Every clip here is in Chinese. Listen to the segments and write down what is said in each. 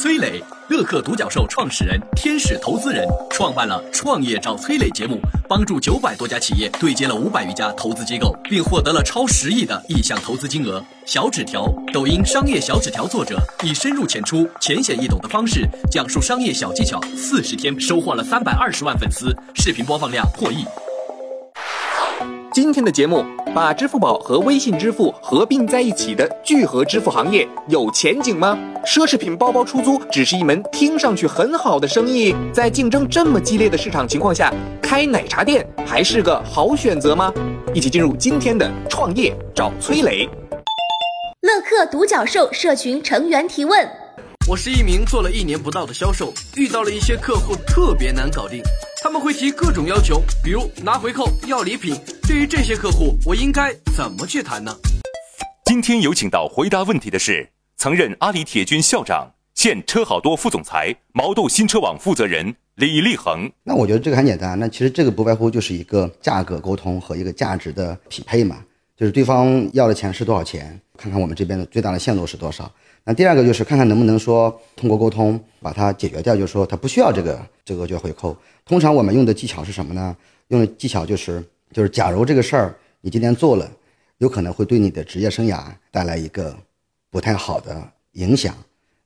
崔磊，乐客独角兽创始人、天使投资人，创办了《创业找崔磊》节目，帮助九百多家企业对接了五百余家投资机构，并获得了超十亿的意向投资金额。小纸条，抖音商业小纸条作者，以深入浅出、浅显易懂的方式讲述商业小技巧，四十天收获了三百二十万粉丝，视频播放量破亿。今天的节目，把支付宝和微信支付合并在一起的聚合支付行业有前景吗？奢侈品包包出租只是一门听上去很好的生意，在竞争这么激烈的市场情况下，开奶茶店还是个好选择吗？一起进入今天的创业找崔磊。乐客独角兽社群成员提问：我是一名做了一年不到的销售，遇到了一些客户特别难搞定。他们会提各种要求，比如拿回扣、要礼品。对于这些客户，我应该怎么去谈呢？今天有请到回答问题的是曾任阿里铁军校长、现车好多副总裁、毛豆新车网负责人李立恒。那我觉得这个很简单，那其实这个不外乎就是一个价格沟通和一个价值的匹配嘛，就是对方要的钱是多少钱，看看我们这边的最大的限度是多少。那第二个就是看看能不能说通过沟通把它解决掉，就是说他不需要这个这个就回扣。通常我们用的技巧是什么呢？用的技巧就是就是假如这个事儿你今天做了，有可能会对你的职业生涯带来一个不太好的影响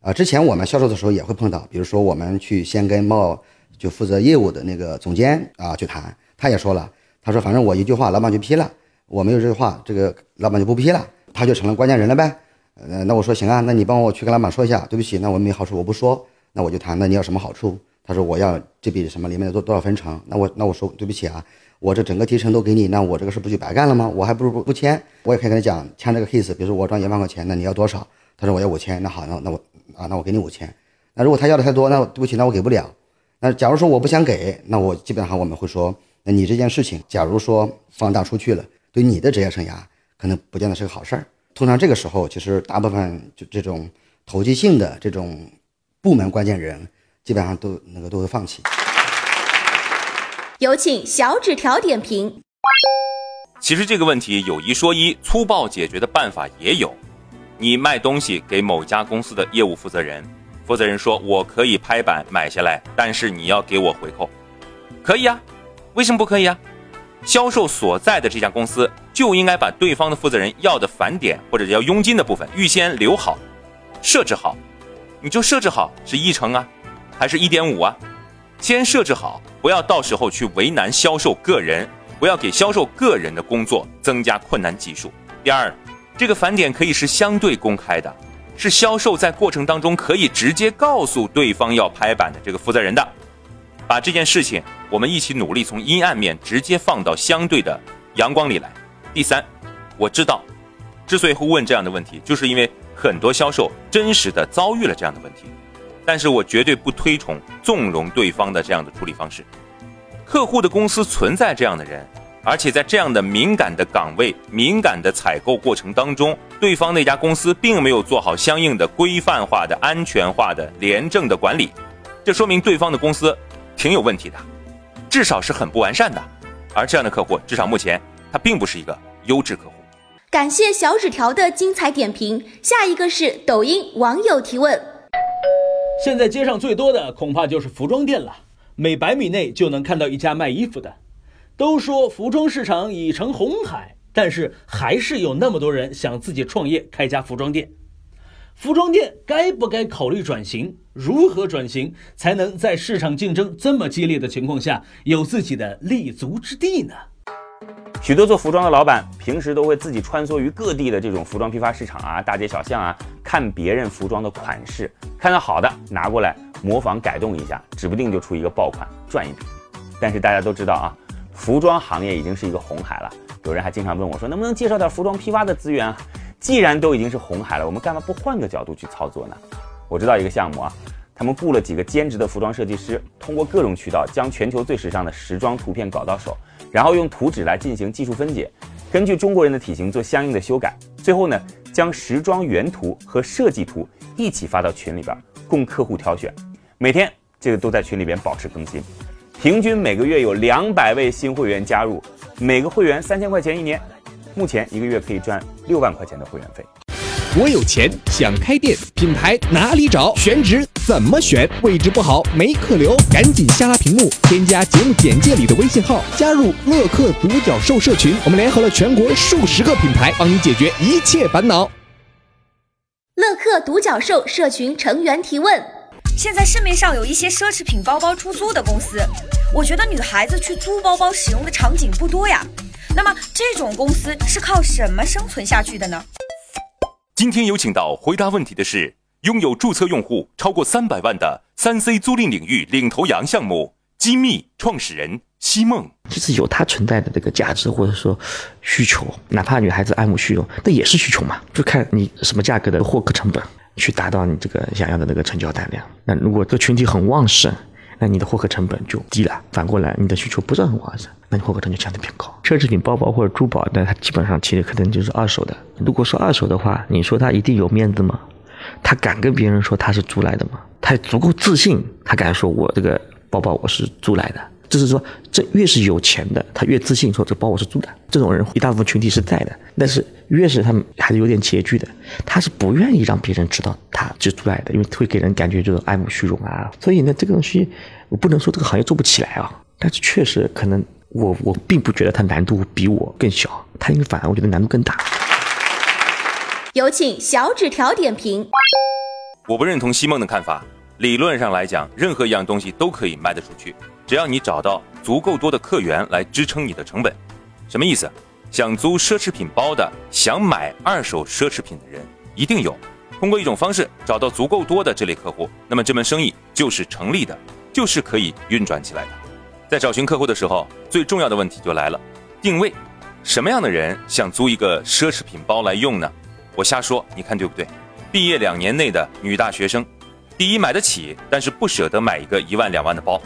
啊。之前我们销售的时候也会碰到，比如说我们去先跟贸就负责业务的那个总监啊去谈，他也说了，他说反正我一句话老板就批了，我没有这句话，这个老板就不批了，他就成了关键人了呗。呃，那我说行啊，那你帮我去跟老板说一下，对不起，那我没好处，我不说，那我就谈，那你要什么好处？他说我要这笔什么里面的多多少分成？那我那我说对不起啊，我这整个提成都给你，那我这个事不就白干了吗？我还不如不不签，我也可以跟他讲签这个 case，比如说我赚一万块钱，那你要多少？他说我要五千，那好，那那我啊，那我给你五千。那如果他要的太多，那对不起，那我给不了。那假如说我不想给，那我基本上我们会说，那你这件事情，假如说放大出去了，对你的职业生涯可能不见得是个好事儿。通常这个时候，其实大部分就这种投机性的这种部门关键人，基本上都那个都会放弃。有请小纸条点评。其实这个问题有一说一，粗暴解决的办法也有。你卖东西给某家公司的业务负责人，负责人说我可以拍板买下来，但是你要给我回扣，可以啊？为什么不可以啊？销售所在的这家公司就应该把对方的负责人要的返点或者要佣金的部分预先留好，设置好，你就设置好是一成啊，还是一点五啊？先设置好，不要到时候去为难销售个人，不要给销售个人的工作增加困难系数。第二，这个返点可以是相对公开的，是销售在过程当中可以直接告诉对方要拍板的这个负责人的。把这件事情，我们一起努力从阴暗面直接放到相对的阳光里来。第三，我知道，之所以会问这样的问题，就是因为很多销售真实的遭遇了这样的问题。但是我绝对不推崇纵容对方的这样的处理方式。客户的公司存在这样的人，而且在这样的敏感的岗位、敏感的采购过程当中，对方那家公司并没有做好相应的规范化的、安全化的、廉政的管理，这说明对方的公司。挺有问题的，至少是很不完善的，而这样的客户，至少目前他并不是一个优质客户。感谢小纸条的精彩点评。下一个是抖音网友提问：现在街上最多的恐怕就是服装店了，每百米内就能看到一家卖衣服的。都说服装市场已成红海，但是还是有那么多人想自己创业开家服装店。服装店该不该考虑转型？如何转型才能在市场竞争这么激烈的情况下有自己的立足之地呢？许多做服装的老板平时都会自己穿梭于各地的这种服装批发市场啊、大街小巷啊，看别人服装的款式，看到好的拿过来模仿改动一下，指不定就出一个爆款赚一笔。但是大家都知道啊，服装行业已经是一个红海了。有人还经常问我说，能不能介绍点服装批发的资源？既然都已经是红海了，我们干嘛不换个角度去操作呢？我知道一个项目啊，他们雇了几个兼职的服装设计师，通过各种渠道将全球最时尚的时装图片搞到手，然后用图纸来进行技术分解，根据中国人的体型做相应的修改，最后呢，将时装原图和设计图一起发到群里边，供客户挑选。每天这个都在群里边保持更新。平均每个月有两百位新会员加入，每个会员三千块钱一年，目前一个月可以赚六万块钱的会员费。我有钱想开店，品牌哪里找？选址怎么选？位置不好没客流，赶紧下拉屏幕，添加节目简介里的微信号，加入乐客独角兽社群。我们联合了全国数十个品牌，帮你解决一切烦恼。乐客独角兽社群成员提问：现在市面上有一些奢侈品包包出租的公司，我觉得女孩子去租包包使用的场景不多呀。那么这种公司是靠什么生存下去的呢？今天有请到回答问题的是拥有注册用户超过三百万的三 C 租赁领域领头羊项目机密创始人西梦。就是有它存在的这个价值或者说需求，哪怕女孩子爱慕虚荣，那也是需求嘛，就看你什么价格的获客成本去达到你这个想要的那个成交单量。那如果这个群体很旺盛，那你的获客成本就低了。反过来，你的需求不是很旺盛，那你获客成本就相对偏高。奢侈品包包或者珠宝，那它基本上其实可能就是二手的。如果说二手的话，你说它一定有面子吗？他敢跟别人说他是租来的吗？他足够自信，他敢说我这个包包我是租来的。就是说，这越是有钱的，他越自信说这包我是租的。这种人一大部分群体是在的，但是越是他们还是有点拮据的，他是不愿意让别人知道他是租来的，因为会给人感觉就是爱慕虚荣啊。所以呢，这个东西我不能说这个行业做不起来啊，但是确实可能我我并不觉得它难度比我更小，它应该反而我觉得难度更大。有请小纸条点评。我不认同西梦的看法。理论上来讲，任何一样东西都可以卖得出去，只要你找到足够多的客源来支撑你的成本。什么意思？想租奢侈品包的，想买二手奢侈品的人一定有。通过一种方式找到足够多的这类客户，那么这门生意就是成立的，就是可以运转起来的。在找寻客户的时候，最重要的问题就来了：定位。什么样的人想租一个奢侈品包来用呢？我瞎说，你看对不对？毕业两年内的女大学生，第一买得起，但是不舍得买一个一万两万的包；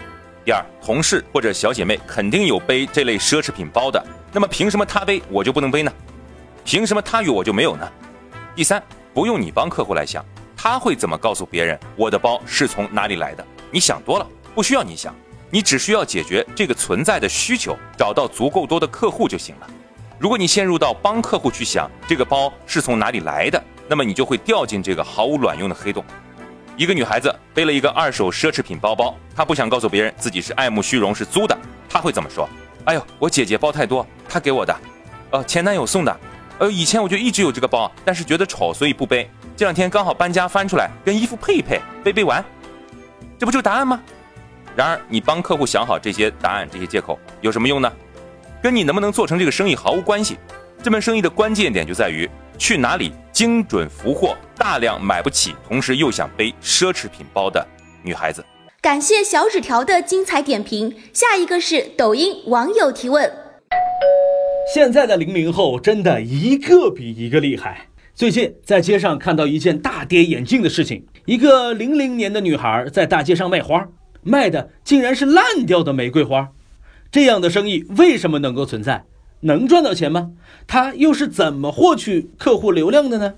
第二，同事或者小姐妹肯定有背这类奢侈品包的，那么凭什么她背我就不能背呢？凭什么她有我就没有呢？第三，不用你帮客户来想，他会怎么告诉别人我的包是从哪里来的？你想多了，不需要你想，你只需要解决这个存在的需求，找到足够多的客户就行了。如果你陷入到帮客户去想这个包是从哪里来的，那么你就会掉进这个毫无卵用的黑洞。一个女孩子背了一个二手奢侈品包包，她不想告诉别人自己是爱慕虚荣是租的，她会怎么说？哎呦，我姐姐包太多，她给我的，呃，前男友送的，呃，以前我就一直有这个包，但是觉得丑，所以不背。这两天刚好搬家翻出来，跟衣服配一配，背背完，这不就答案吗？然而，你帮客户想好这些答案、这些借口有什么用呢？跟你能不能做成这个生意毫无关系，这门生意的关键点就在于去哪里精准俘获大量买不起，同时又想背奢侈品包的女孩子。感谢小纸条的精彩点评。下一个是抖音网友提问：现在的零零后真的一个比一个厉害。最近在街上看到一件大跌眼镜的事情，一个零零年的女孩在大街上卖花，卖的竟然是烂掉的玫瑰花。这样的生意为什么能够存在？能赚到钱吗？他又是怎么获取客户流量的呢？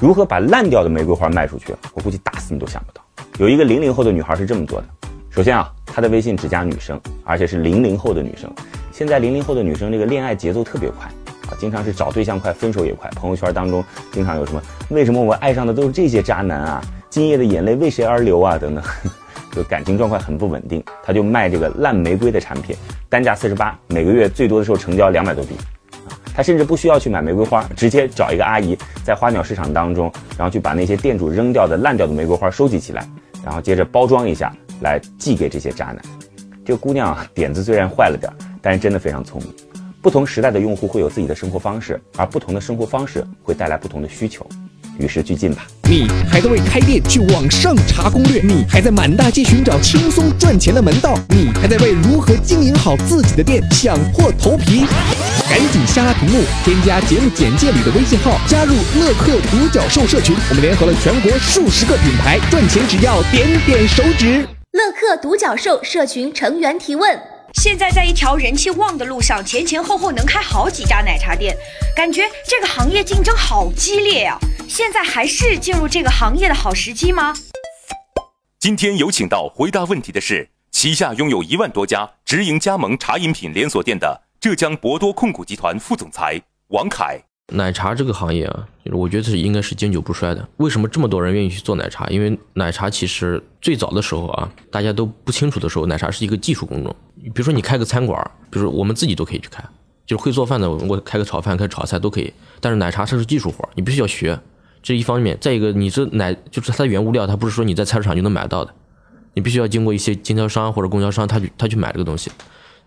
如何把烂掉的玫瑰花卖出去？我估计打死你都想不到。有一个零零后的女孩是这么做的：首先啊，她的微信只加女生，而且是零零后的女生。现在零零后的女生这个恋爱节奏特别快啊，经常是找对象快，分手也快。朋友圈当中经常有什么“为什么我爱上的都是这些渣男啊？今夜的眼泪为谁而流啊？”等等。就感情状况很不稳定，他就卖这个烂玫瑰的产品，单价四十八，每个月最多的时候成交两百多笔，啊，他甚至不需要去买玫瑰花，直接找一个阿姨在花鸟市场当中，然后去把那些店主扔掉的烂掉的玫瑰花收集起来，然后接着包装一下来寄给这些渣男。这个姑娘啊点子虽然坏了点，但是真的非常聪明。不同时代的用户会有自己的生活方式，而不同的生活方式会带来不同的需求。与时俱进吧。你还在为开店去网上查攻略？你还在满大街寻找轻松赚钱的门道？你还在为如何经营好自己的店想破头皮？赶紧下拉屏幕，添加节目简介里的微信号，加入乐客独角兽社群。我们联合了全国数十个品牌，赚钱只要点点手指。乐客独角兽社群成员提问：现在在一条人气旺的路上，前前后后能开好几家奶茶店，感觉这个行业竞争好激烈呀。现在还是进入这个行业的好时机吗？今天有请到回答问题的是旗下拥有一万多家直营加盟茶饮品连锁店的浙江博多控股集团副总裁王凯。奶茶这个行业啊，我觉得是应该是经久不衰的。为什么这么多人愿意去做奶茶？因为奶茶其实最早的时候啊，大家都不清楚的时候，奶茶是一个技术工种。比如说你开个餐馆，比如说我们自己都可以去开，就是会做饭的，我开个炒饭、开炒菜都可以。但是奶茶它是技术活，你必须要学。这一方面，再一个，你这奶就是它的原物料，它不是说你在菜市场就能买到的，你必须要经过一些经销商或者供销商，他去他去买这个东西，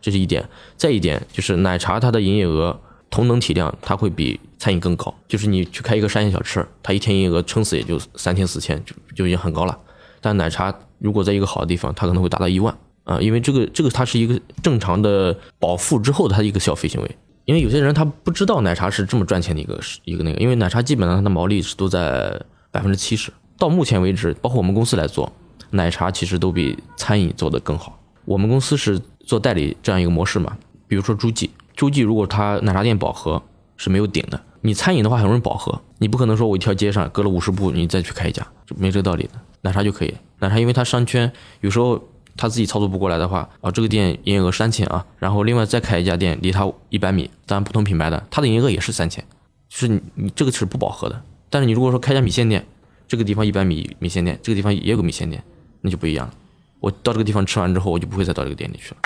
这是一点。再一点就是奶茶它的营业额同等体量，它会比餐饮更高。就是你去开一个沙县小吃，它一天营业额撑死也就三千四千，就就已经很高了。但奶茶如果在一个好的地方，它可能会达到一万啊，因为这个这个它是一个正常的饱腹之后它的一个消费行为。因为有些人他不知道奶茶是这么赚钱的一个一个那个，因为奶茶基本上它的毛利是都在百分之七十。到目前为止，包括我们公司来做奶茶，其实都比餐饮做得更好。我们公司是做代理这样一个模式嘛，比如说诸暨，诸暨如果他奶茶店饱和是没有顶的，你餐饮的话很容易饱和，你不可能说我一条街上隔了五十步你再去开一家，就没这个道理的。奶茶就可以，奶茶因为它商圈有时候。他自己操作不过来的话，啊，这个店营业额三千啊，然后另外再开一家店，离他一百米，当然不同品牌的，它的营业额也是三千，就是你你这个是不饱和的。但是你如果说开家米线店，这个地方一百米米线店，这个地方也有个米线店，那就不一样了。我到这个地方吃完之后，我就不会再到这个店里去了。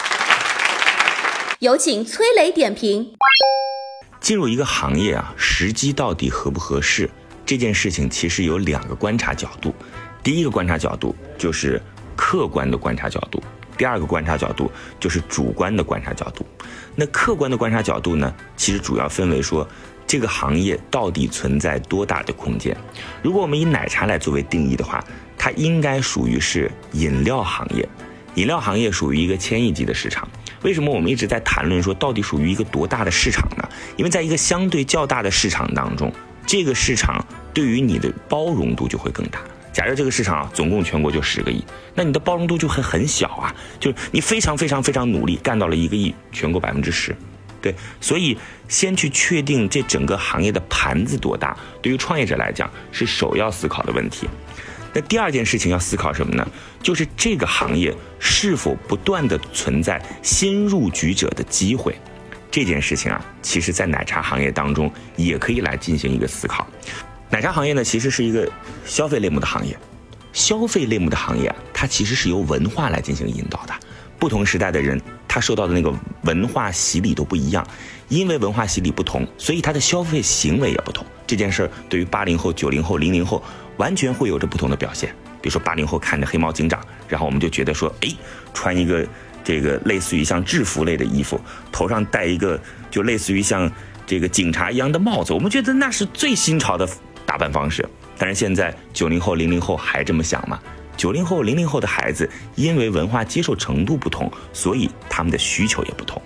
有请崔磊点评。进入一个行业啊，时机到底合不合适？这件事情其实有两个观察角度。第一个观察角度就是。客观的观察角度，第二个观察角度就是主观的观察角度。那客观的观察角度呢，其实主要分为说，这个行业到底存在多大的空间。如果我们以奶茶来作为定义的话，它应该属于是饮料行业。饮料行业属于一个千亿级的市场。为什么我们一直在谈论说到底属于一个多大的市场呢？因为在一个相对较大的市场当中，这个市场对于你的包容度就会更大。假设这个市场啊，总共全国就十个亿，那你的包容度就会很小啊，就是你非常非常非常努力干到了一个亿，全国百分之十，对，所以先去确定这整个行业的盘子多大，对于创业者来讲是首要思考的问题。那第二件事情要思考什么呢？就是这个行业是否不断的存在新入局者的机会，这件事情啊，其实在奶茶行业当中也可以来进行一个思考。奶茶行业呢，其实是一个消费类目的行业。消费类目的行业啊，它其实是由文化来进行引导的。不同时代的人，他受到的那个文化洗礼都不一样。因为文化洗礼不同，所以他的消费行为也不同。这件事儿对于八零后、九零后、零零后，完全会有着不同的表现。比如说八零后看着黑猫警长，然后我们就觉得说，哎，穿一个这个类似于像制服类的衣服，头上戴一个就类似于像这个警察一样的帽子，我们觉得那是最新潮的。打扮方式，但是现在九零后、零零后还这么想吗？九零后、零零后的孩子因为文化接受程度不同，所以他们的需求也不同。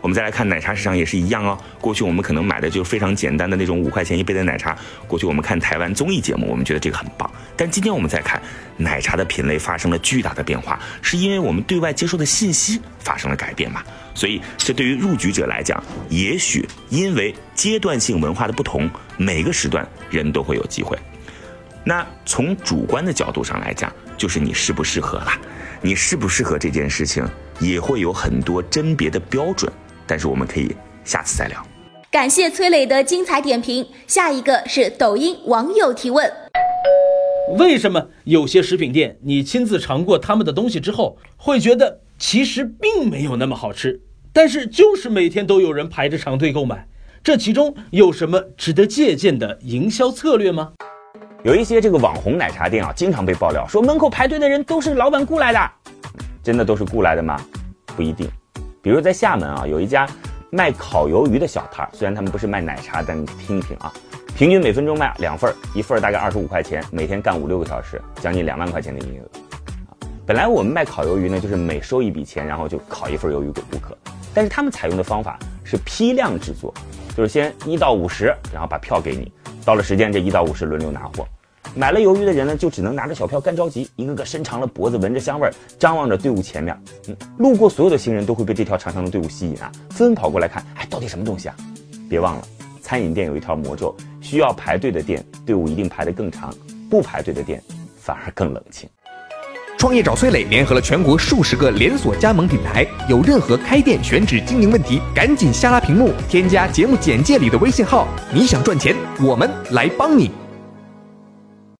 我们再来看奶茶市场也是一样哦。过去我们可能买的就是非常简单的那种五块钱一杯的奶茶。过去我们看台湾综艺节目，我们觉得这个很棒。但今天我们再看奶茶的品类发生了巨大的变化，是因为我们对外接受的信息发生了改变嘛？所以这对于入局者来讲，也许因为阶段性文化的不同，每个时段人都会有机会。那从主观的角度上来讲，就是你适不适合了。你适不适合这件事情，也会有很多甄别的标准。但是我们可以下次再聊。感谢崔磊的精彩点评。下一个是抖音网友提问：为什么有些食品店你亲自尝过他们的东西之后，会觉得其实并没有那么好吃，但是就是每天都有人排着长队购买？这其中有什么值得借鉴的营销策略吗？有一些这个网红奶茶店啊，经常被爆料说门口排队的人都是老板雇来的，真的都是雇来的吗？不一定。比如在厦门啊，有一家卖烤鱿鱼的小摊儿，虽然他们不是卖奶茶，但你听一听啊，平均每分钟卖两份儿，一份儿大概二十五块钱，每天干五六个小时，将近两万块钱的营业额。本来我们卖烤鱿鱼呢，就是每收一笔钱，然后就烤一份鱿鱼给顾客。但是他们采用的方法是批量制作，就是先一到五十，然后把票给你，到了时间这一到五十轮流拿货。买了鱿鱼的人呢，就只能拿着小票干着急，一个个伸长了脖子，闻着香味儿，张望着队伍前面。嗯，路过所有的行人都会被这条长长的队伍吸引啊，纷纷跑过来看，哎，到底什么东西啊？别忘了，餐饮店有一条魔咒，需要排队的店队伍一定排得更长，不排队的店反而更冷清。创业找崔磊联合了全国数十个连锁加盟品牌，有任何开店选址经营问题，赶紧下拉屏幕，添加节目简介里的微信号。你想赚钱，我们来帮你。